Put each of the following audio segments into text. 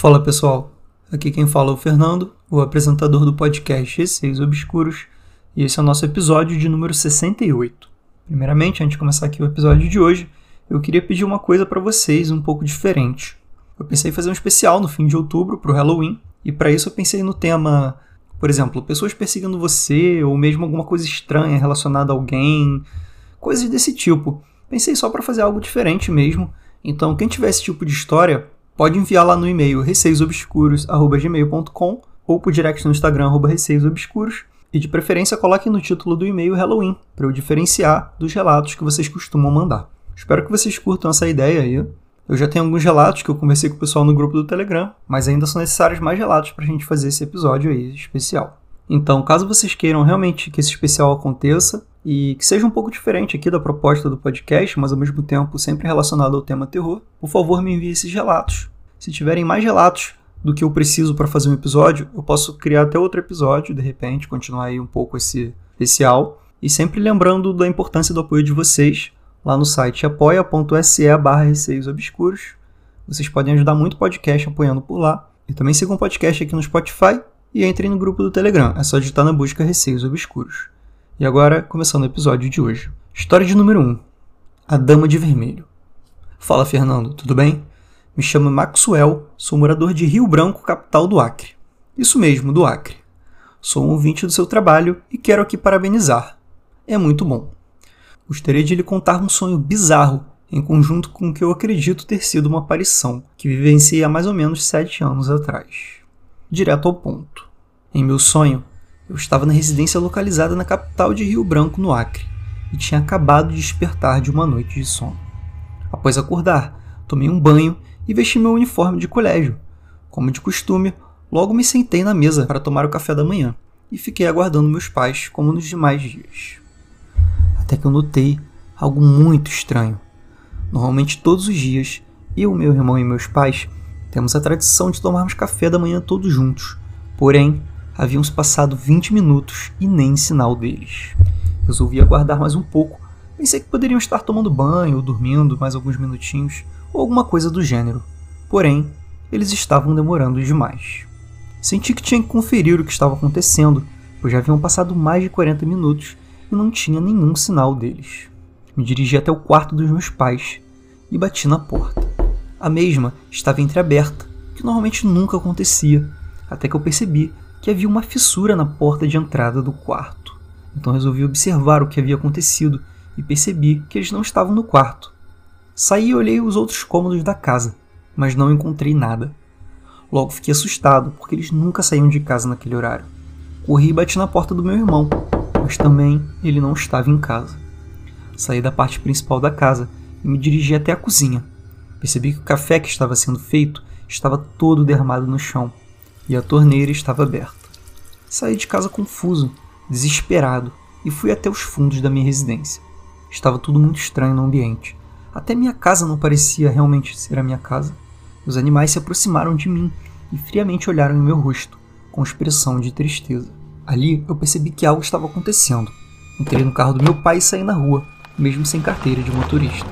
Fala pessoal, aqui quem fala é o Fernando, o apresentador do podcast Receios Obscuros, e esse é o nosso episódio de número 68. Primeiramente, antes de começar aqui o episódio de hoje, eu queria pedir uma coisa para vocês um pouco diferente. Eu pensei em fazer um especial no fim de outubro para o Halloween, e para isso eu pensei no tema, por exemplo, pessoas perseguindo você, ou mesmo alguma coisa estranha relacionada a alguém, coisas desse tipo. Pensei só para fazer algo diferente mesmo. Então, quem tiver esse tipo de história, pode enviar lá no e-mail receiosobscuros@gmail.com ou por direct no Instagram @receiosobscuros e de preferência coloque no título do e-mail Halloween para eu diferenciar dos relatos que vocês costumam mandar. Espero que vocês curtam essa ideia aí. Eu já tenho alguns relatos que eu conversei com o pessoal no grupo do Telegram, mas ainda são necessários mais relatos para a gente fazer esse episódio aí especial. Então, caso vocês queiram realmente que esse especial aconteça e que seja um pouco diferente aqui da proposta do podcast, mas ao mesmo tempo sempre relacionado ao tema terror, por favor me envie esses relatos. Se tiverem mais relatos do que eu preciso para fazer um episódio, eu posso criar até outro episódio, de repente, continuar aí um pouco esse especial. E sempre lembrando da importância do apoio de vocês lá no site apoia.se barra receios obscuros. Vocês podem ajudar muito o podcast apoiando por lá. E também sigam o podcast aqui no Spotify e entrem no grupo do Telegram. É só digitar na busca Receios Obscuros. E agora, começando o episódio de hoje. História de número 1. A Dama de Vermelho. Fala, Fernando, tudo bem? Me chamo Maxwell, sou morador de Rio Branco, capital do Acre. Isso mesmo, do Acre. Sou um ouvinte do seu trabalho e quero aqui parabenizar. É muito bom. Gostaria de lhe contar um sonho bizarro, em conjunto com o que eu acredito ter sido uma aparição, que vivenciei há mais ou menos sete anos atrás. Direto ao ponto. Em meu sonho, eu estava na residência localizada na capital de Rio Branco, no Acre, e tinha acabado de despertar de uma noite de sono. Após acordar, tomei um banho e vesti meu uniforme de colégio. Como de costume, logo me sentei na mesa para tomar o café da manhã e fiquei aguardando meus pais como nos demais dias até que eu notei algo muito estranho. Normalmente, todos os dias, eu, meu irmão e meus pais temos a tradição de tomarmos café da manhã todos juntos. Porém, havíamos passado 20 minutos e nem sinal deles. Resolvi aguardar mais um pouco. Pensei que poderiam estar tomando banho ou dormindo mais alguns minutinhos ou alguma coisa do gênero. Porém, eles estavam demorando demais. Senti que tinha que conferir o que estava acontecendo, pois já haviam passado mais de 40 minutos e não tinha nenhum sinal deles. Me dirigi até o quarto dos meus pais e bati na porta. A mesma estava entreaberta, que normalmente nunca acontecia, até que eu percebi que havia uma fissura na porta de entrada do quarto. Então resolvi observar o que havia acontecido e percebi que eles não estavam no quarto. Saí e olhei os outros cômodos da casa, mas não encontrei nada. Logo fiquei assustado, porque eles nunca saíam de casa naquele horário. Corri e bati na porta do meu irmão, mas também ele não estava em casa. Saí da parte principal da casa e me dirigi até a cozinha. Percebi que o café que estava sendo feito estava todo derramado no chão e a torneira estava aberta. Saí de casa confuso, desesperado e fui até os fundos da minha residência. Estava tudo muito estranho no ambiente. Até minha casa não parecia realmente ser a minha casa. Os animais se aproximaram de mim e friamente olharam em meu rosto, com expressão de tristeza. Ali eu percebi que algo estava acontecendo. Entrei no carro do meu pai e saí na rua, mesmo sem carteira de motorista.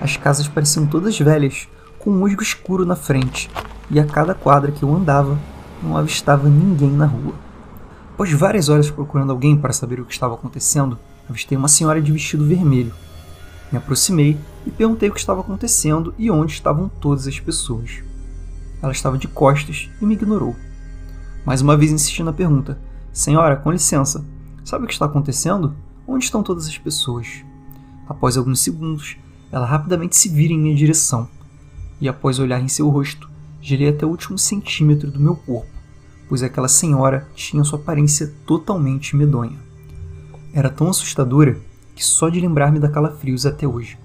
As casas pareciam todas velhas, com um musgo escuro na frente, e a cada quadra que eu andava, não avistava ninguém na rua. Após várias horas procurando alguém para saber o que estava acontecendo, avistei uma senhora de vestido vermelho. Me aproximei e perguntei o que estava acontecendo e onde estavam todas as pessoas. Ela estava de costas e me ignorou. Mais uma vez insisti na pergunta: Senhora, com licença. Sabe o que está acontecendo? Onde estão todas as pessoas? Após alguns segundos, ela rapidamente se vira em minha direção, e após olhar em seu rosto, gelei até o último centímetro do meu corpo, pois aquela senhora tinha sua aparência totalmente medonha. Era tão assustadora que só de lembrar-me dá calafrios até hoje.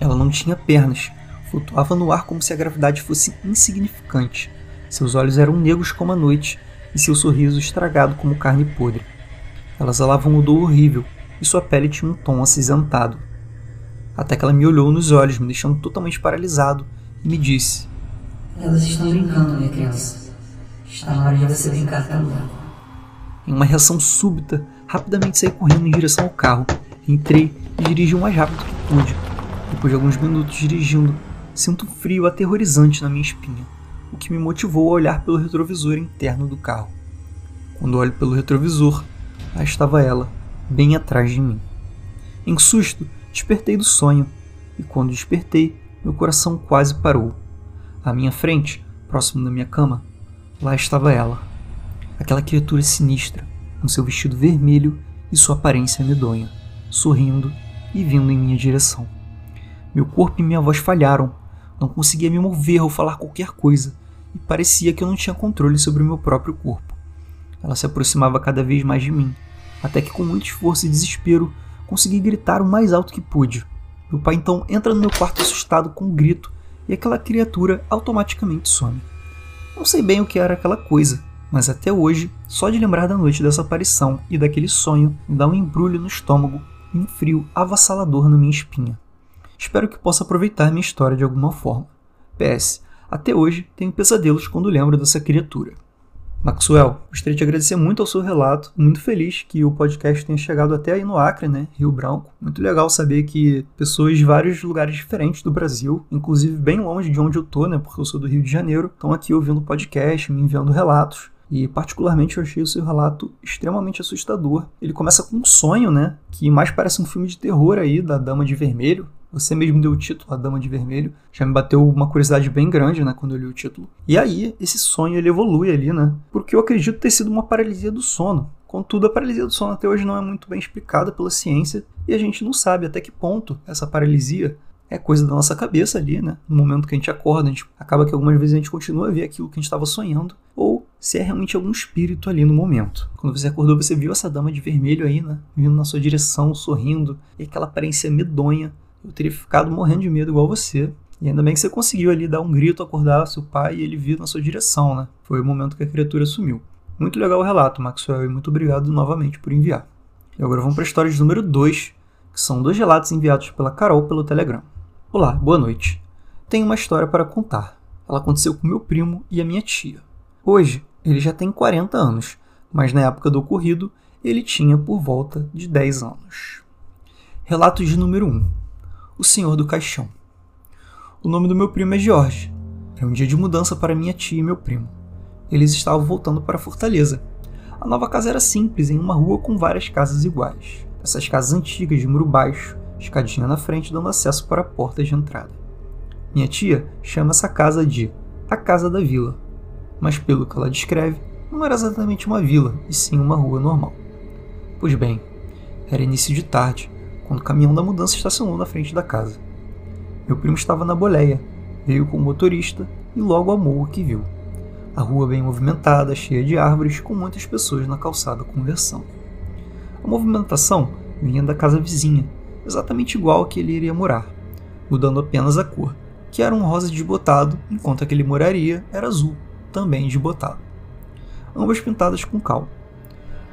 Ela não tinha pernas, flutuava no ar como se a gravidade fosse insignificante. Seus olhos eram negros como a noite e seu sorriso estragado como carne podre. Ela exalava um odor horrível e sua pele tinha um tom acinzentado. Até que ela me olhou nos olhos, me deixando totalmente paralisado, e me disse: Elas estão brincando, minha criança. Está na hora de você brincar também. Em uma reação súbita, rapidamente saí correndo em direção ao carro. Entrei e dirigi o mais rápido que pude. Depois de alguns minutos dirigindo, sinto um frio aterrorizante na minha espinha. o que me motivou a olhar pelo retrovisor interno do carro. Quando olho pelo retrovisor, lá estava ela, bem atrás de mim. Em susto, despertei do sonho, e quando despertei, meu coração quase parou. À minha frente, próximo da minha cama, lá estava ela. Aquela criatura sinistra, com seu vestido vermelho e sua aparência medonha, sorrindo e vindo em minha direção. Meu corpo e minha voz falharam, não conseguia me mover ou falar qualquer coisa, e parecia que eu não tinha controle sobre o meu próprio corpo. Ela se aproximava cada vez mais de mim, até que com muito esforço e desespero consegui gritar o mais alto que pude. Meu pai então entra no meu quarto assustado com um grito e aquela criatura automaticamente some. Não sei bem o que era aquela coisa, mas até hoje, só de lembrar da noite dessa aparição e daquele sonho, me dá um embrulho no estômago e um frio avassalador na minha espinha. Espero que possa aproveitar minha história de alguma forma. PS, até hoje tenho pesadelos quando lembro dessa criatura. Maxwell, gostaria de agradecer muito ao seu relato. Muito feliz que o podcast tenha chegado até aí no Acre, né, Rio Branco. Muito legal saber que pessoas de vários lugares diferentes do Brasil, inclusive bem longe de onde eu tô, né, porque eu sou do Rio de Janeiro, estão aqui ouvindo o podcast, me enviando relatos. E particularmente eu achei o seu relato extremamente assustador. Ele começa com um sonho, né, que mais parece um filme de terror aí da Dama de Vermelho, você mesmo deu o título, A Dama de Vermelho. Já me bateu uma curiosidade bem grande, né, quando eu li o título. E aí, esse sonho ele evolui ali, né? Porque eu acredito ter sido uma paralisia do sono. Contudo, a paralisia do sono até hoje não é muito bem explicada pela ciência e a gente não sabe até que ponto essa paralisia é coisa da nossa cabeça ali, né? No momento que a gente acorda, a gente acaba que algumas vezes a gente continua a ver aquilo que a gente estava sonhando, ou se é realmente algum espírito ali no momento. Quando você acordou, você viu essa dama de vermelho aí, né? Vindo na sua direção, sorrindo, e aquela aparência medonha eu teria ficado morrendo de medo igual você. E ainda bem que você conseguiu ali dar um grito, acordar seu pai e ele vir na sua direção, né? Foi o momento que a criatura sumiu. Muito legal o relato, Maxwell, e muito obrigado novamente por enviar. E agora vamos para a história de número 2, que são dois relatos enviados pela Carol pelo Telegram. Olá, boa noite. Tenho uma história para contar. Ela aconteceu com meu primo e a minha tia. Hoje, ele já tem 40 anos, mas na época do ocorrido, ele tinha por volta de 10 anos. Relato de número 1 o Senhor do Caixão. O nome do meu primo é Jorge. Era um dia de mudança para minha tia e meu primo. Eles estavam voltando para Fortaleza. A nova casa era simples, em uma rua com várias casas iguais. Essas casas antigas de muro baixo, escadinha na frente dando acesso para a porta de entrada. Minha tia chama essa casa de a Casa da Vila, mas pelo que ela descreve, não era exatamente uma vila, e sim uma rua normal. Pois bem, era início de tarde quando o caminhão da mudança estacionou na frente da casa. Meu primo estava na boleia, veio com o motorista e logo amou o que viu. A rua bem movimentada, cheia de árvores, com muitas pessoas na calçada conversando. A movimentação vinha da casa vizinha, exatamente igual a que ele iria morar, mudando apenas a cor, que era um rosa desbotado, enquanto a que ele moraria era azul, também desbotado. Ambas pintadas com cal.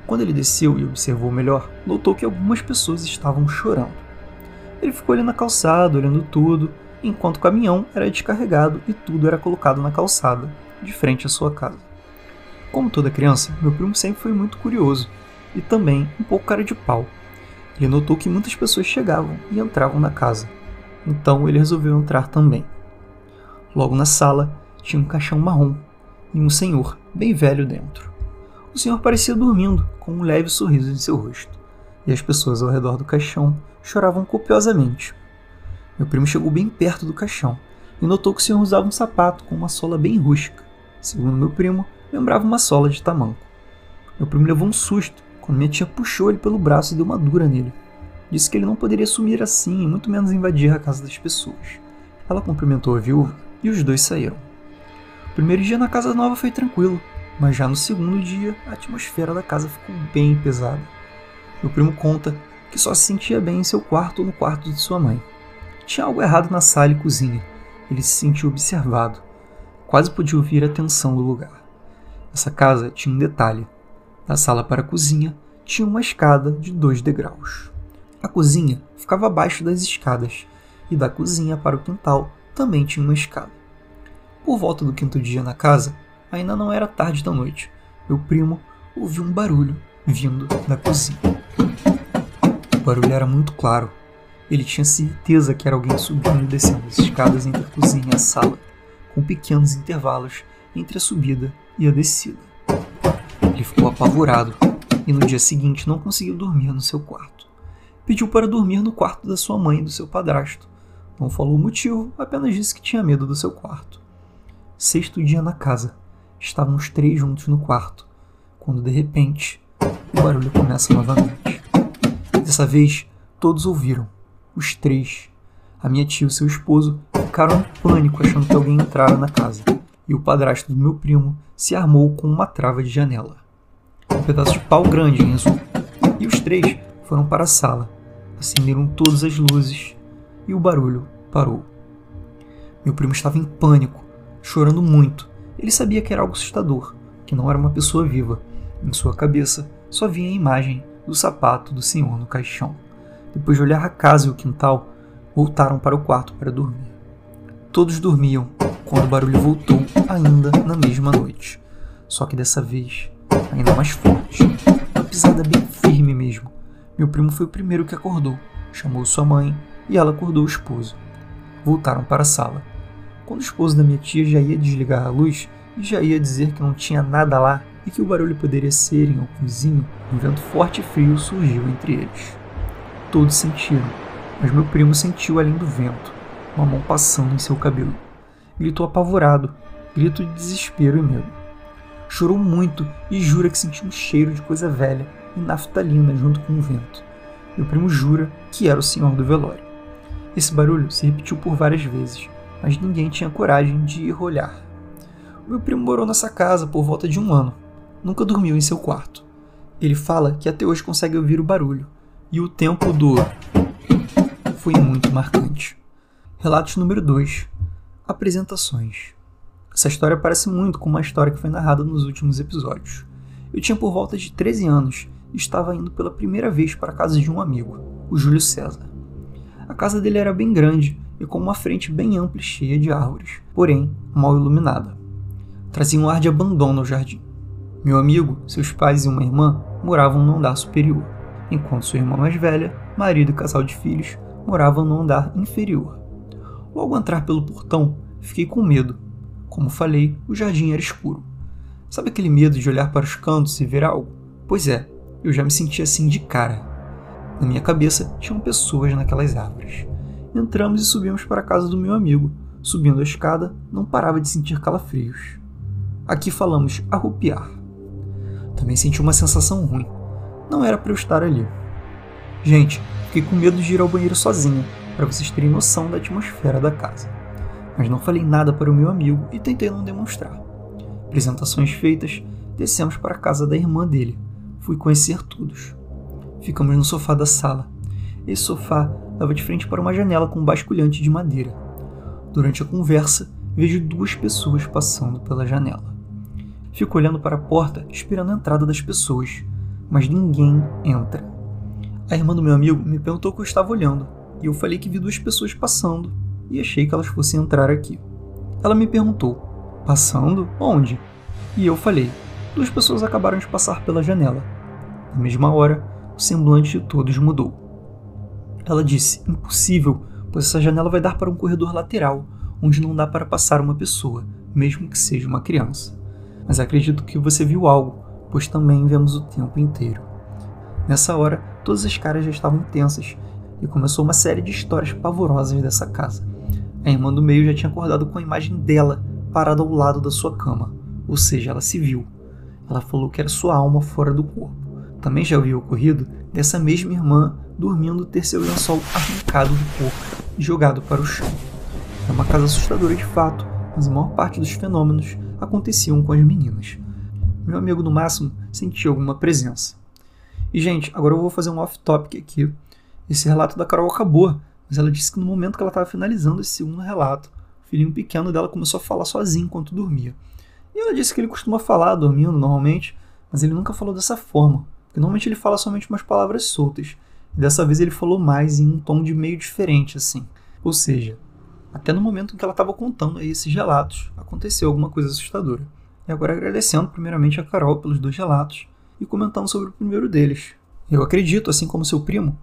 Quando ele desceu e observou melhor, notou que algumas pessoas estavam chorando. Ele ficou ali na calçada, olhando tudo, enquanto o caminhão era descarregado e tudo era colocado na calçada, de frente à sua casa. Como toda criança, meu primo sempre foi muito curioso e também um pouco cara de pau. Ele notou que muitas pessoas chegavam e entravam na casa, então ele resolveu entrar também. Logo na sala tinha um caixão marrom e um senhor bem velho dentro. O senhor parecia dormindo, com um leve sorriso em seu rosto, e as pessoas ao redor do caixão choravam copiosamente. Meu primo chegou bem perto do caixão e notou que o senhor usava um sapato com uma sola bem rústica. Segundo meu primo, lembrava uma sola de tamanco. Meu primo levou um susto quando minha tia puxou ele pelo braço e deu uma dura nele. Disse que ele não poderia sumir assim e muito menos invadir a casa das pessoas. Ela cumprimentou a viúva e os dois saíram. O primeiro dia na casa nova foi tranquilo mas já no segundo dia a atmosfera da casa ficou bem pesada. Meu primo conta que só se sentia bem em seu quarto ou no quarto de sua mãe. Tinha algo errado na sala e cozinha. Ele se sentiu observado. Quase podia ouvir a tensão do lugar. Essa casa tinha um detalhe. Da sala para a cozinha tinha uma escada de dois degraus. A cozinha ficava abaixo das escadas, e da cozinha para o quintal também tinha uma escada. Por volta do quinto dia na casa, Ainda não era tarde da noite. Meu primo ouviu um barulho vindo da cozinha. O barulho era muito claro. Ele tinha certeza que era alguém subindo e descendo as escadas entre a cozinha e a sala, com pequenos intervalos entre a subida e a descida. Ele ficou apavorado e no dia seguinte não conseguiu dormir no seu quarto. Pediu para dormir no quarto da sua mãe e do seu padrasto. Não falou o motivo, apenas disse que tinha medo do seu quarto. Sexto dia na casa. Estavam os três juntos no quarto, quando de repente o barulho começa novamente. Dessa vez, todos ouviram. Os três. A minha tia e seu esposo ficaram em pânico achando que alguém entrara na casa, e o padrasto do meu primo se armou com uma trava de janela. Um pedaço de pau grande em azul. E os três foram para a sala, acenderam todas as luzes e o barulho parou. Meu primo estava em pânico, chorando muito. Ele sabia que era algo assustador, que não era uma pessoa viva. Em sua cabeça só vinha a imagem do sapato do senhor no caixão. Depois de olhar a casa e o quintal, voltaram para o quarto para dormir. Todos dormiam quando o barulho voltou ainda na mesma noite. Só que dessa vez, ainda mais forte. Uma pisada bem firme mesmo. Meu primo foi o primeiro que acordou. Chamou sua mãe e ela acordou o esposo. Voltaram para a sala. Quando o esposo da minha tia já ia desligar a luz e já ia dizer que não tinha nada lá e que o barulho poderia ser em algum vizinho, um vento forte e frio surgiu entre eles. Todos sentiram, mas meu primo sentiu além do vento, uma mão passando em seu cabelo. Gritou apavorado, grito de desespero e medo. Chorou muito e jura que sentiu um cheiro de coisa velha e naftalina junto com o vento. Meu primo jura que era o senhor do velório. Esse barulho se repetiu por várias vezes, mas ninguém tinha coragem de ir olhar. O meu primo morou nessa casa por volta de um ano. Nunca dormiu em seu quarto. Ele fala que até hoje consegue ouvir o barulho, e o tempo do foi muito marcante. Relatos número 2: Apresentações. Essa história parece muito com uma história que foi narrada nos últimos episódios. Eu tinha por volta de 13 anos e estava indo pela primeira vez para a casa de um amigo, o Júlio César. A casa dele era bem grande e com uma frente bem ampla e cheia de árvores, porém mal iluminada. Trazia um ar de abandono ao jardim. Meu amigo, seus pais e uma irmã moravam no andar superior, enquanto sua irmã mais velha, marido e casal de filhos, moravam no andar inferior. Logo entrar pelo portão, fiquei com medo. Como falei, o jardim era escuro. Sabe aquele medo de olhar para os cantos e ver algo? Pois é, eu já me sentia assim de cara. Na minha cabeça tinham pessoas naquelas árvores. Entramos e subimos para a casa do meu amigo. Subindo a escada, não parava de sentir calafrios. Aqui falamos arrupiar. Também senti uma sensação ruim. Não era para eu estar ali. Gente, fiquei com medo de ir ao banheiro sozinha, para vocês terem noção da atmosfera da casa. Mas não falei nada para o meu amigo e tentei não demonstrar. Apresentações feitas, descemos para a casa da irmã dele. Fui conhecer todos. Ficamos no sofá da sala. Esse sofá dava de frente para uma janela com um basculhante de madeira. Durante a conversa, vejo duas pessoas passando pela janela. Fico olhando para a porta, esperando a entrada das pessoas, mas ninguém entra. A irmã do meu amigo me perguntou o que eu estava olhando, e eu falei que vi duas pessoas passando e achei que elas fossem entrar aqui. Ela me perguntou: Passando? Onde? E eu falei: duas pessoas acabaram de passar pela janela. Na mesma hora, o semblante de todos mudou. Ela disse: impossível, pois essa janela vai dar para um corredor lateral, onde não dá para passar uma pessoa, mesmo que seja uma criança. Mas acredito que você viu algo, pois também vemos o tempo inteiro. Nessa hora, todas as caras já estavam tensas e começou uma série de histórias pavorosas dessa casa. A irmã do meio já tinha acordado com a imagem dela parada ao lado da sua cama, ou seja, ela se viu. Ela falou que era sua alma fora do corpo. Também já havia ocorrido dessa mesma irmã dormindo ter seu lençol arrancado do corpo e jogado para o chão. É uma casa assustadora de fato, mas a maior parte dos fenômenos aconteciam com as meninas. Meu amigo, no máximo, sentia alguma presença. E, gente, agora eu vou fazer um off-topic aqui. Esse relato da Carol acabou, mas ela disse que no momento que ela estava finalizando esse segundo relato, filhinho pequeno dela começou a falar sozinho enquanto dormia. E ela disse que ele costuma falar dormindo normalmente, mas ele nunca falou dessa forma, porque normalmente ele fala somente umas palavras soltas. E dessa vez ele falou mais em um tom de meio diferente, assim. Ou seja, até no momento em que ela estava contando esses relatos, aconteceu alguma coisa assustadora. E agora agradecendo primeiramente a Carol pelos dois relatos e comentando sobre o primeiro deles. Eu acredito, assim como seu primo,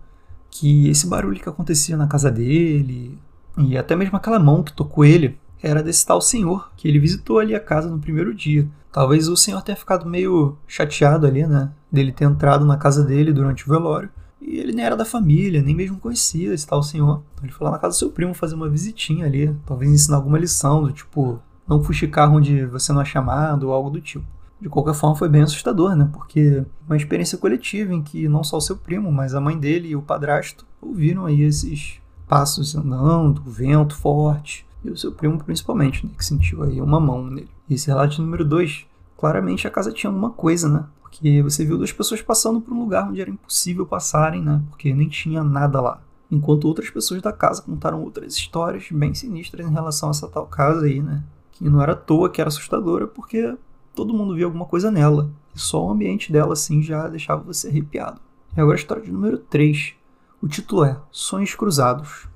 que esse barulho que acontecia na casa dele, e até mesmo aquela mão que tocou ele era desse tal senhor, que ele visitou ali a casa no primeiro dia. Talvez o senhor tenha ficado meio chateado ali, né? Dele ter entrado na casa dele durante o velório. E ele nem era da família, nem mesmo conhecia esse tal senhor. Então ele foi lá na casa do seu primo fazer uma visitinha ali, talvez ensinar alguma lição, do tipo, não fuxicar onde você não é chamado ou algo do tipo. De qualquer forma, foi bem assustador, né? Porque uma experiência coletiva em que não só o seu primo, mas a mãe dele e o padrasto ouviram aí esses passos andando, vento forte, e o seu primo principalmente, né? Que sentiu aí uma mão nele. E esse relato número 2, claramente a casa tinha alguma coisa, né? Porque você viu duas pessoas passando por um lugar onde era impossível passarem, né? Porque nem tinha nada lá. Enquanto outras pessoas da casa contaram outras histórias bem sinistras em relação a essa tal casa aí, né? Que não era à toa que era assustadora, porque todo mundo via alguma coisa nela. E só o ambiente dela, assim, já deixava você arrepiado. E agora a história de número 3. O título é Sonhos Cruzados.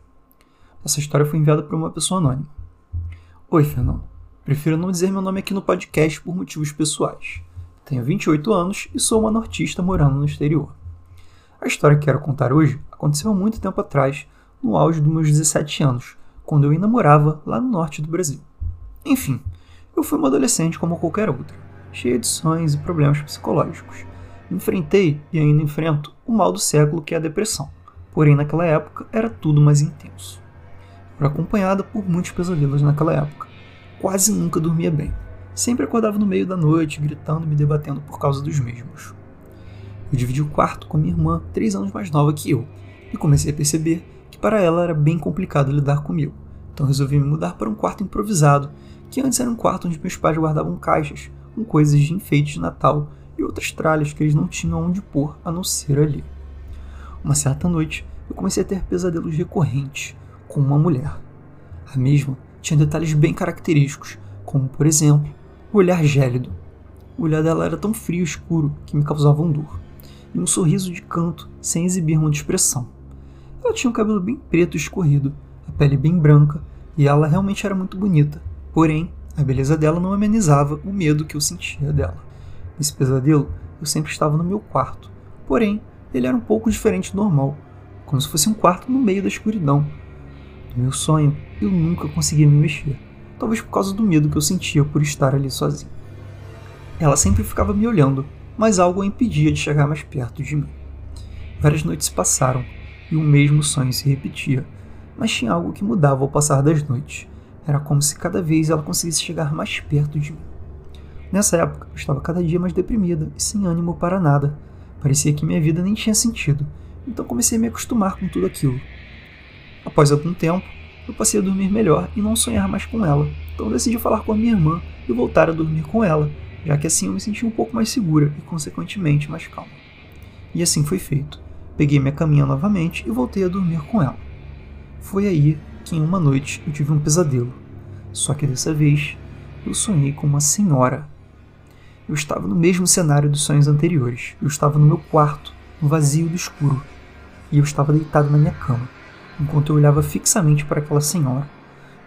Essa história foi enviada por uma pessoa anônima. Oi, Fernando. Prefiro não dizer meu nome aqui no podcast por motivos pessoais. Tenho 28 anos e sou uma nortista morando no exterior. A história que quero contar hoje aconteceu há muito tempo atrás, no auge dos meus 17 anos, quando eu ainda morava lá no norte do Brasil. Enfim, eu fui uma adolescente como qualquer outra, cheia de sonhos e problemas psicológicos. Enfrentei e ainda enfrento o mal do século que é a depressão. Porém, naquela época era tudo mais intenso. Era acompanhada por muitos pesadelos naquela época. Quase nunca dormia bem. Sempre acordava no meio da noite, gritando e me debatendo por causa dos mesmos. Eu dividi o quarto com minha irmã, três anos mais nova que eu, e comecei a perceber que para ela era bem complicado lidar comigo. Então resolvi me mudar para um quarto improvisado que antes era um quarto onde meus pais guardavam caixas com coisas de enfeite de Natal e outras tralhas que eles não tinham onde pôr a não ser ali. Uma certa noite, eu comecei a ter pesadelos recorrentes com uma mulher. A mesma tinha detalhes bem característicos, como, por exemplo, o olhar gélido. O olhar dela era tão frio e escuro que me causava um dor, e um sorriso de canto sem exibir muita expressão. Ela tinha o cabelo bem preto e escorrido, a pele bem branca, e ela realmente era muito bonita, Porém, a beleza dela não amenizava o medo que eu sentia dela. Nesse pesadelo, eu sempre estava no meu quarto. Porém, ele era um pouco diferente do normal, como se fosse um quarto no meio da escuridão. No meu sonho, eu nunca conseguia me mexer, talvez por causa do medo que eu sentia por estar ali sozinho. Ela sempre ficava me olhando, mas algo a impedia de chegar mais perto de mim. Várias noites passaram e o mesmo sonho se repetia, mas tinha algo que mudava ao passar das noites. Era como se cada vez ela conseguisse chegar mais perto de mim. Nessa época, eu estava cada dia mais deprimida e sem ânimo para nada. Parecia que minha vida nem tinha sentido, então comecei a me acostumar com tudo aquilo. Após algum tempo, eu passei a dormir melhor e não sonhar mais com ela, então decidi falar com a minha irmã e voltar a dormir com ela, já que assim eu me sentia um pouco mais segura e, consequentemente, mais calma. E assim foi feito. Peguei minha caminha novamente e voltei a dormir com ela. Foi aí que em uma noite eu tive um pesadelo. Só que dessa vez eu sonhei com uma senhora. Eu estava no mesmo cenário dos sonhos anteriores. Eu estava no meu quarto, no vazio do escuro, e eu estava deitado na minha cama, enquanto eu olhava fixamente para aquela senhora.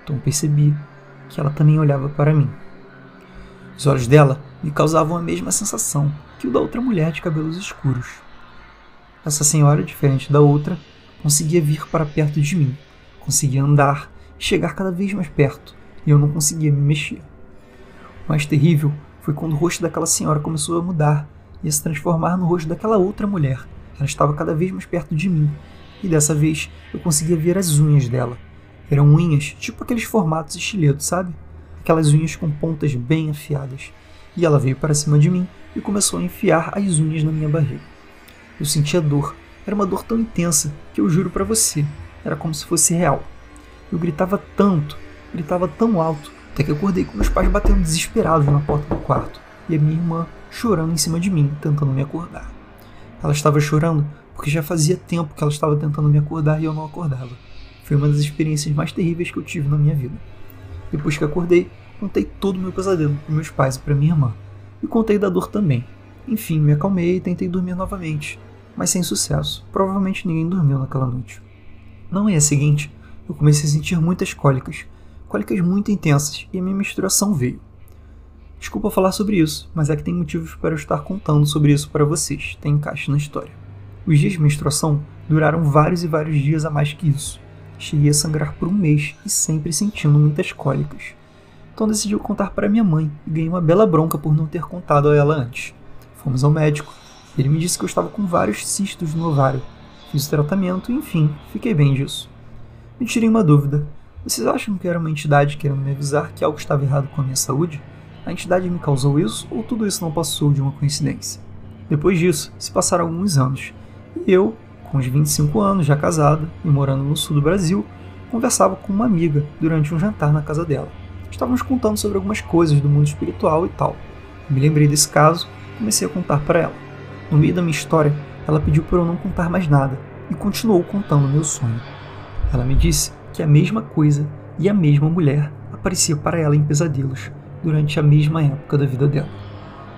Então percebi que ela também olhava para mim. Os olhos dela me causavam a mesma sensação que o da outra mulher de cabelos escuros. Essa senhora, diferente da outra, conseguia vir para perto de mim, Conseguia andar e chegar cada vez mais perto, e eu não conseguia me mexer. O mais terrível foi quando o rosto daquela senhora começou a mudar e a se transformar no rosto daquela outra mulher. Ela estava cada vez mais perto de mim, e dessa vez eu conseguia ver as unhas dela. Eram unhas tipo aqueles formatos estiletos, sabe? Aquelas unhas com pontas bem afiadas. E ela veio para cima de mim e começou a enfiar as unhas na minha barriga. Eu sentia dor. Era uma dor tão intensa que eu juro para você, era como se fosse real. Eu gritava tanto, gritava tão alto, até que acordei com meus pais batendo desesperados na porta do quarto e a minha irmã chorando em cima de mim, tentando me acordar. Ela estava chorando porque já fazia tempo que ela estava tentando me acordar e eu não acordava. Foi uma das experiências mais terríveis que eu tive na minha vida. Depois que acordei, contei todo o meu pesadelo para meus pais e para minha irmã. E contei da dor também. Enfim, me acalmei e tentei dormir novamente, mas sem sucesso. Provavelmente ninguém dormiu naquela noite. Na manhã seguinte, eu comecei a sentir muitas cólicas, cólicas muito intensas, e a minha menstruação veio. Desculpa falar sobre isso, mas é que tem motivos para eu estar contando sobre isso para vocês, tem encaixe na história. Os dias de menstruação duraram vários e vários dias a mais que isso. Cheguei a sangrar por um mês e sempre sentindo muitas cólicas. Então decidi contar para minha mãe e ganhei uma bela bronca por não ter contado a ela antes. Fomos ao médico. Ele me disse que eu estava com vários cistos no ovário. Fiz o tratamento e, enfim, fiquei bem disso. Me tirei uma dúvida. Vocês acham que era uma entidade querendo me avisar que algo estava errado com a minha saúde? A entidade me causou isso ou tudo isso não passou de uma coincidência? Depois disso, se passaram alguns anos, e eu, com uns 25 anos, já casada e morando no sul do Brasil, conversava com uma amiga durante um jantar na casa dela. Estávamos contando sobre algumas coisas do mundo espiritual e tal. Me lembrei desse caso e comecei a contar para ela. No meio da minha história, ela pediu para eu não contar mais nada e continuou contando meu sonho. Ela me disse que a mesma coisa e a mesma mulher aparecia para ela em pesadelos durante a mesma época da vida dela.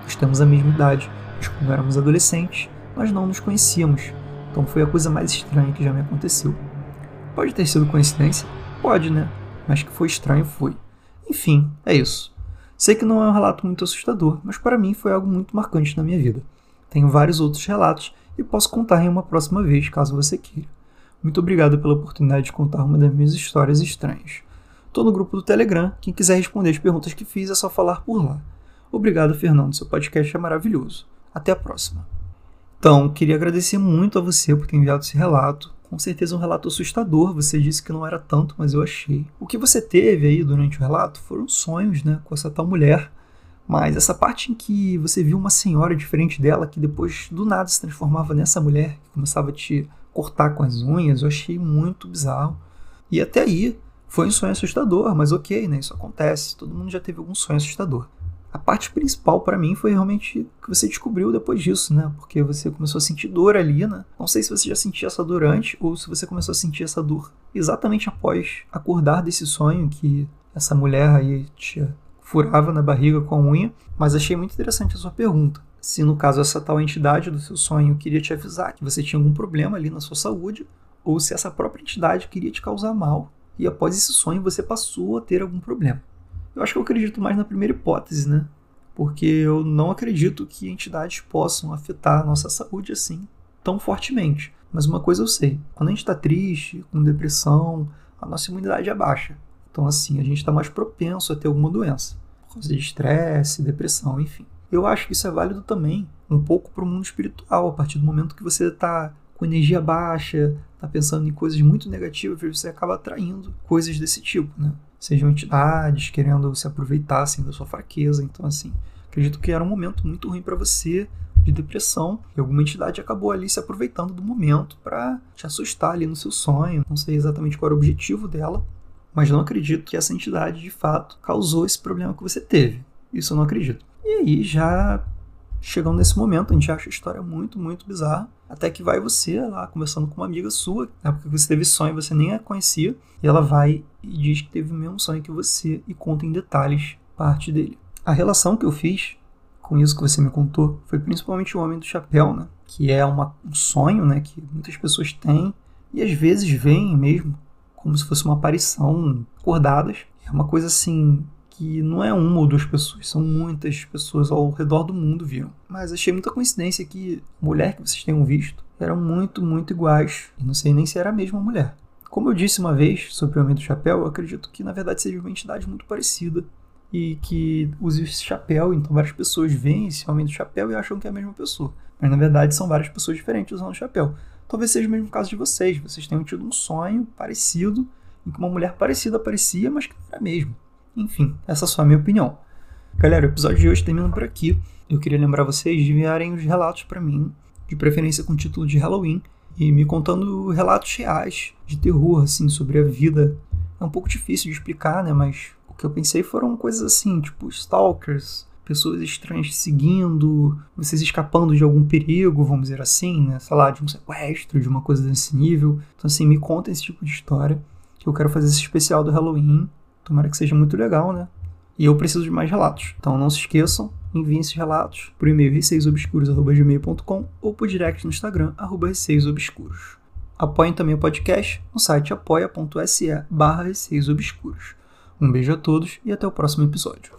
Nós temos a mesma idade, mas quando éramos adolescentes, nós não nos conhecíamos, então foi a coisa mais estranha que já me aconteceu. Pode ter sido coincidência? Pode, né? Mas que foi estranho foi. Enfim, é isso. Sei que não é um relato muito assustador, mas para mim foi algo muito marcante na minha vida. Tenho vários outros relatos e posso contar em uma próxima vez, caso você queira. Muito obrigado pela oportunidade de contar uma das minhas histórias estranhas. Estou no grupo do Telegram. Quem quiser responder as perguntas que fiz é só falar por lá. Obrigado, Fernando. Seu podcast é maravilhoso. Até a próxima. Então, queria agradecer muito a você por ter enviado esse relato. Com certeza um relato assustador. Você disse que não era tanto, mas eu achei. O que você teve aí durante o relato foram sonhos, né, com essa tal mulher. Mas essa parte em que você viu uma senhora diferente dela, que depois do nada se transformava nessa mulher, que começava a te cortar com as unhas, eu achei muito bizarro. E até aí, foi um sonho assustador, mas ok, né? Isso acontece. Todo mundo já teve algum sonho assustador. A parte principal para mim foi realmente o que você descobriu depois disso, né? Porque você começou a sentir dor ali, né? Não sei se você já sentia essa dor antes ou se você começou a sentir essa dor exatamente após acordar desse sonho que essa mulher aí te furava na barriga com a unha. Mas achei muito interessante a sua pergunta. Se no caso essa tal entidade do seu sonho queria te avisar que você tinha algum problema ali na sua saúde, ou se essa própria entidade queria te causar mal e após esse sonho você passou a ter algum problema. Eu acho que eu acredito mais na primeira hipótese, né? Porque eu não acredito que entidades possam afetar a nossa saúde assim tão fortemente. Mas uma coisa eu sei: quando a gente está triste, com depressão, a nossa imunidade é baixa. Então, assim, a gente está mais propenso a ter alguma doença. Por causa de estresse, depressão, enfim. Eu acho que isso é válido também um pouco para o mundo espiritual. A partir do momento que você está com energia baixa, está pensando em coisas muito negativas, você acaba atraindo coisas desse tipo, né? Sejam entidades querendo se aproveitar assim, da sua fraqueza. Então, assim, acredito que era um momento muito ruim para você de depressão e alguma entidade acabou ali se aproveitando do momento para te assustar ali no seu sonho. Não sei exatamente qual era o objetivo dela, mas não acredito que essa entidade de fato causou esse problema que você teve. Isso eu não acredito. E aí, já chegando nesse momento, a gente acha a história muito, muito bizarra. Até que vai você lá conversando com uma amiga sua, na época que você teve sonho você nem a conhecia, e ela vai e diz que teve o mesmo sonho que você e conta em detalhes parte dele. A relação que eu fiz com isso que você me contou foi principalmente o Homem do Chapéu, né? Que é uma, um sonho, né? Que muitas pessoas têm e às vezes veem mesmo como se fosse uma aparição acordadas. É uma coisa assim que não é uma ou duas pessoas, são muitas pessoas ao redor do mundo viram. Mas achei muita coincidência que a mulher que vocês tenham visto eram muito, muito iguais. E não sei nem se era a mesma mulher. Como eu disse uma vez sobre o Homem do Chapéu, eu acredito que na verdade seja uma entidade muito parecida e que use esse chapéu, então várias pessoas veem esse Homem do Chapéu e acham que é a mesma pessoa. Mas na verdade são várias pessoas diferentes usando o chapéu. Talvez seja o mesmo caso de vocês, vocês tenham tido um sonho parecido em que uma mulher parecida aparecia, mas que não era mesmo. Enfim, essa é só a minha opinião. Galera, o episódio de hoje termina por aqui. Eu queria lembrar vocês de enviarem os relatos para mim, de preferência com título de Halloween, e me contando relatos reais de terror, assim, sobre a vida. É um pouco difícil de explicar, né? Mas o que eu pensei foram coisas assim, tipo stalkers, pessoas estranhas seguindo, vocês escapando de algum perigo, vamos dizer assim, né? Sei lá, de um sequestro, de uma coisa desse nível. Então, assim, me contem esse tipo de história, que eu quero fazer esse especial do Halloween. Tomara que seja muito legal, né? E eu preciso de mais relatos. Então não se esqueçam, enviem esses relatos por e-mail receiosobscuros.gmail.com ou por direct no Instagram, arroba receiosobscuros. Apoiem também o podcast no site apoia.se barra receiosobscuros. Um beijo a todos e até o próximo episódio.